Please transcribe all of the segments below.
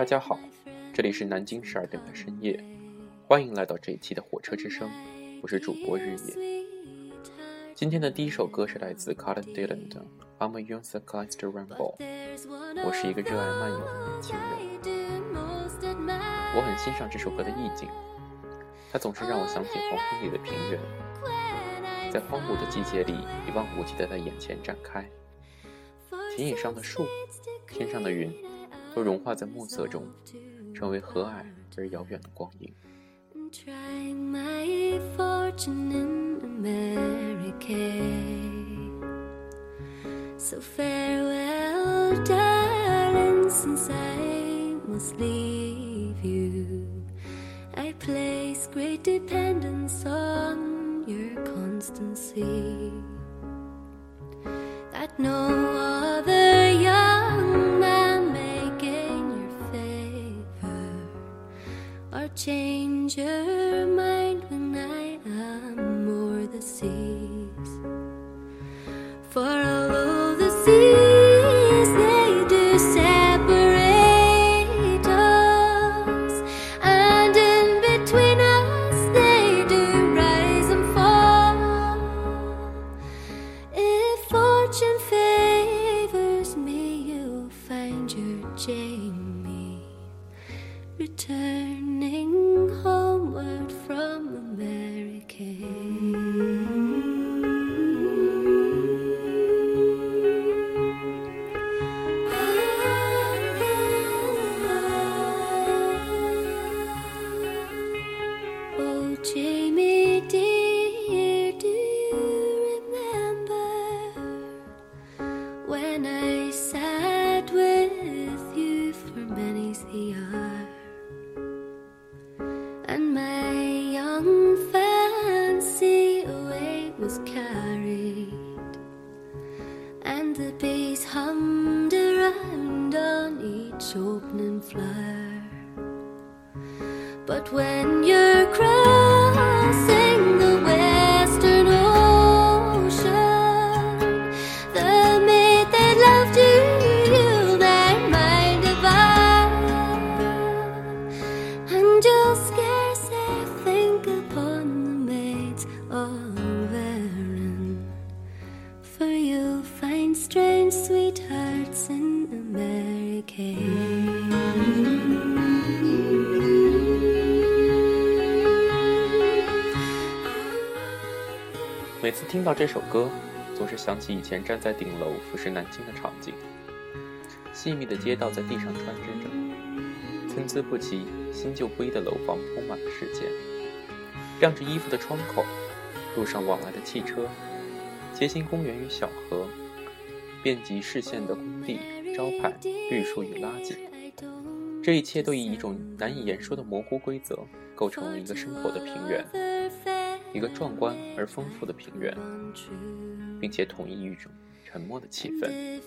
大家好，这里是南京十二点的深夜，欢迎来到这一期的火车之声，我是主播日夜。今天的第一首歌是来自 Colin Dillon 的《I'm a Young Cyclist Ramble》。我是一个热爱漫游的年轻人，我很欣赏这首歌的意境，它总是让我想起黄昏里的平原，在荒芜的季节里，一望无际的在眼前展开。田野上的树，天上的云，都融化在暮色中，成为和蔼而遥远的光影。So farewell, darling, changer. When you're crossing 每次听到这首歌，总是想起以前站在顶楼俯视南京的场景。细密的街道在地上穿织着，参差不齐、新旧不一的楼房铺满了世界。晾着衣服的窗口，路上往来的汽车，街心公园与小河，遍及视线的工地、招牌、绿树与垃圾，这一切都以一种难以言说的模糊规则，构成了一个生活的平原。一个壮观而丰富的平原，并且统一一种沉默的气氛，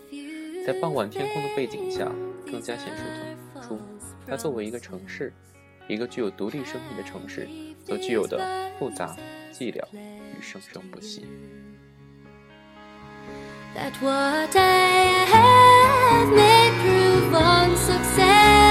在傍晚天空的背景下，更加显示出它作为一个城市，一个具有独立生命的城市所具有的复杂、寂寥与生生不息。that what I have may prove i'm success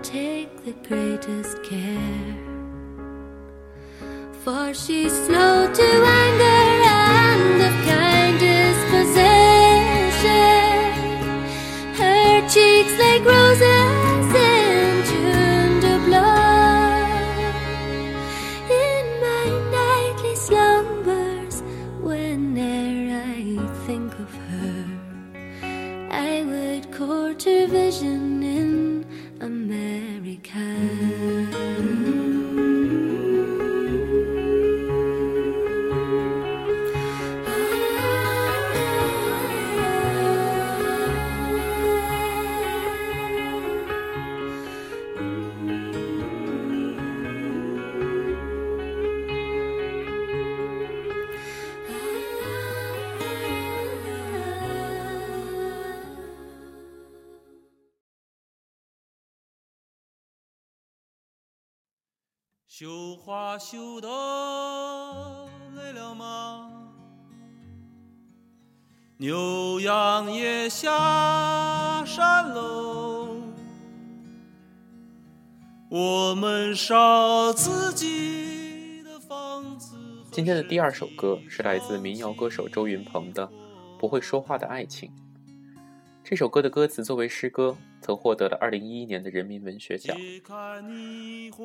take the greatest care. For she's slow to anger and of kind disposition. Her cheeks like roses 绣花绣的累了吗？牛羊也下山喽，我们烧自己的房子。今天的第二首歌是来自民谣歌手周云鹏的《不会说话的爱情》。这首歌的歌词作为诗歌，曾获得了2011年的人民文学奖。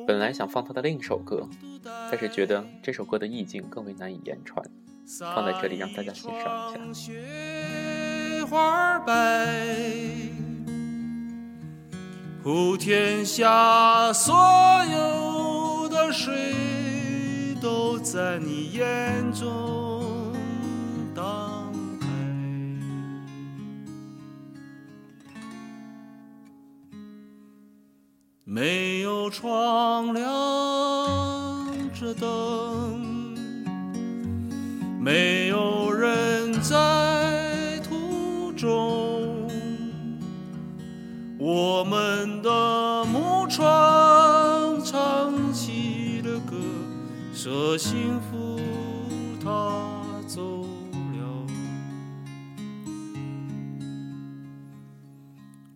本来想放他的另一首歌，但是觉得这首歌的意境更为难以言传，放在这里让大家欣赏一下。雪花白，普天下所有的水都在你眼中没有窗亮着灯。没有人在途中，我们的木船唱起了歌，说幸福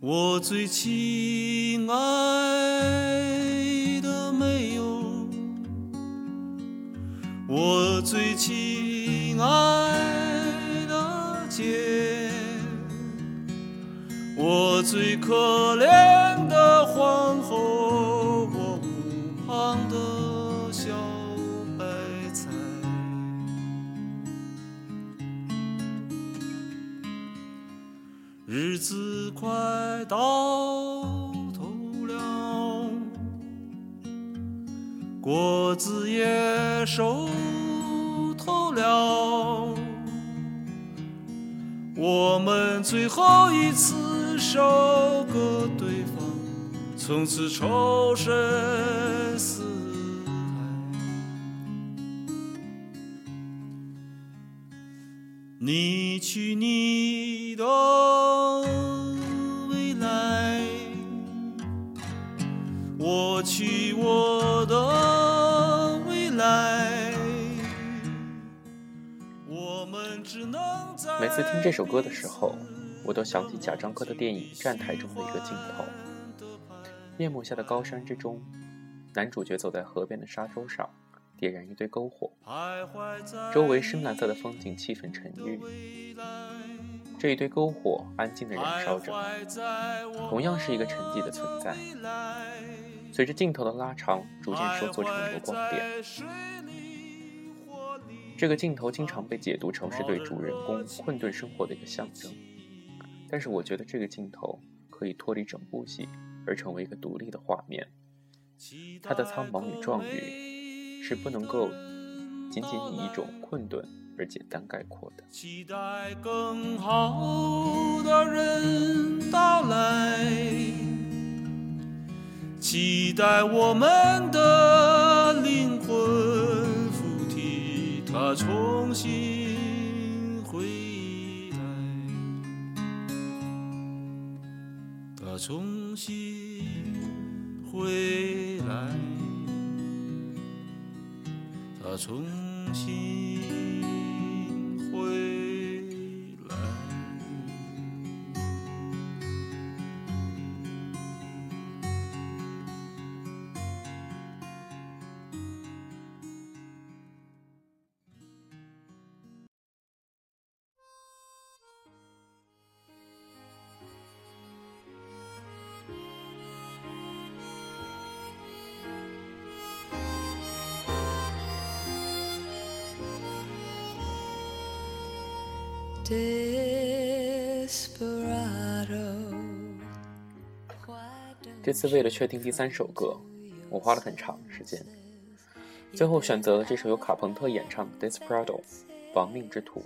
我最亲爱的妹哟。我最亲爱的姐，我最可怜的皇后，日子快到头了。果子也熟透了，我们最后一次收割对方，从此仇深似海。你去你的我的未来，我们只能在每次听这首歌的时候，我都想起贾樟柯的电影《站台》中的一个镜头：夜幕下的高山之中，男主角走在河边的沙洲上，点燃一堆篝火，周围深蓝色的风景，气氛沉郁。这一堆篝火安静地燃烧着，同样是一个沉寂的存在。随着镜头的拉长，逐渐收缩成一个光点。这个镜头经常被解读成是对主人公困顿生活的一个象征，但是我觉得这个镜头可以脱离整部戏，而成为一个独立的画面。它的苍茫与壮丽，是不能够仅仅以一种困顿而简单概括的。期待更好的人到来，期待我们的灵魂附体，它重新回来，它重新回来，它重新这次为了确定第三首歌，我花了很长时间，最后选择了这首由卡朋特演唱的《Desperado》亡命之徒。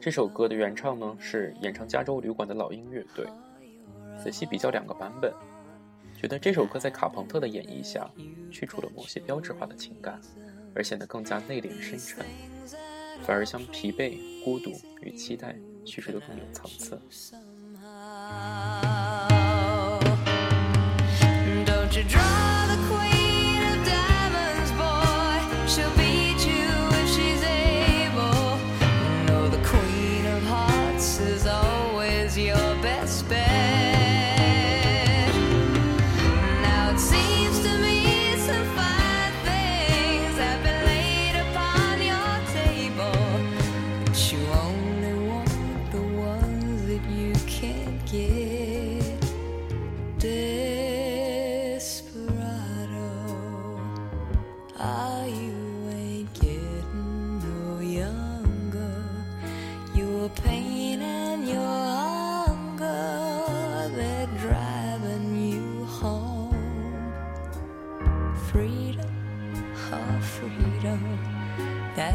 这首歌的原唱呢是演唱《加州旅馆》的老鹰乐队。仔细比较两个版本，觉得这首歌在卡朋特的演绎下，去除了某些标志化的情感，而显得更加内敛深沉，反而将疲惫、孤独与期待叙述得更有层次。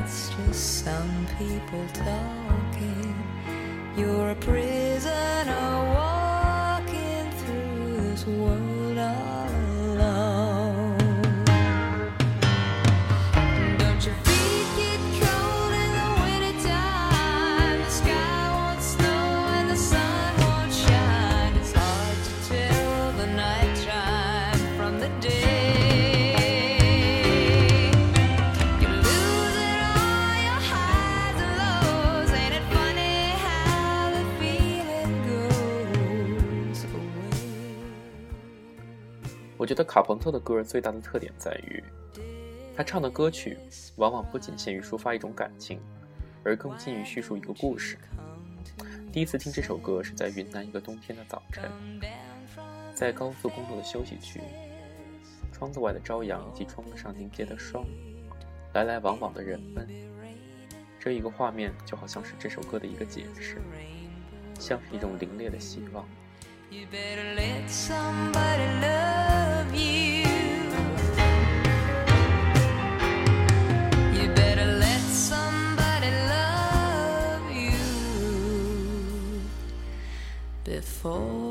That's just some people talking. You're a prisoner walking through this world 觉得卡朋特的歌最大的特点在于，他唱的歌曲往往不仅限于抒发一种感情，而更近于叙述一个故事。第一次听这首歌是在云南一个冬天的早晨，在高速公路的休息区，窗子外的朝阳以及窗子上凝结的霜，来来往往的人们，这一个画面就好像是这首歌的一个解释，像是一种凛冽的希望。You better let somebody love you. You better let somebody love you before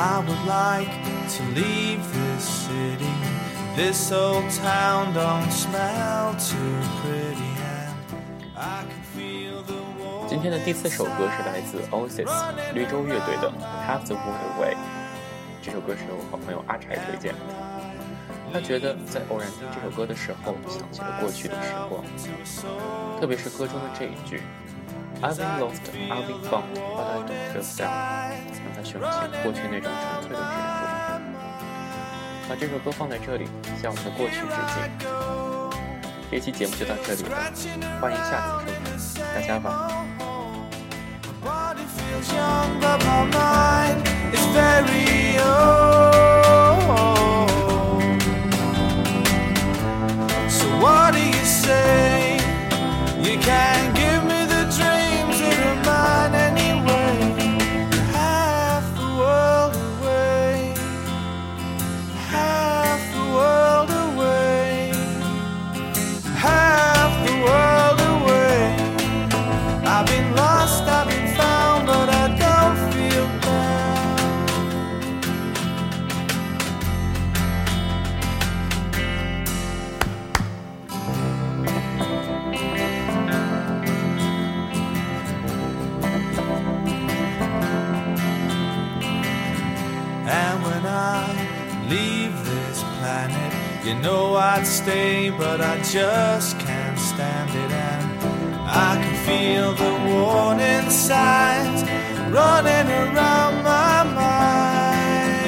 I would like to leave this city. This old town don't smell too pretty, and I can feel the warmth. 今天的第四首歌是来自 Oasis 绿洲乐队的《Have the World Away》。这首歌是我好朋友阿柴推荐的。他觉得在偶然听这首歌的时候，想起了过去的时光，特别是歌中的这一句 "I've been lost, I've been found, but I don't feel sad"，他想起过去那种纯粹的执着。把这首歌放在这里，向我们的过去致敬。这期节目就到这里了，欢迎下次收听，大家晚安。Stay, but I just can't stand it. And I can feel the warning signs running around my mind.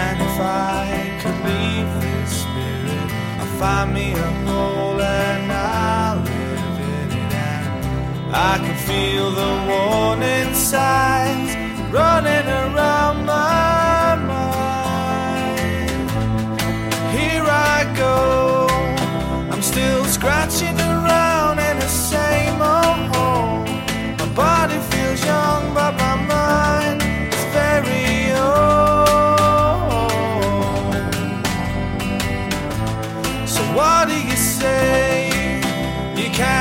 And if I could leave this spirit, I'll find me a hole and I'll live in it. And I can feel the warning signs running around my You can't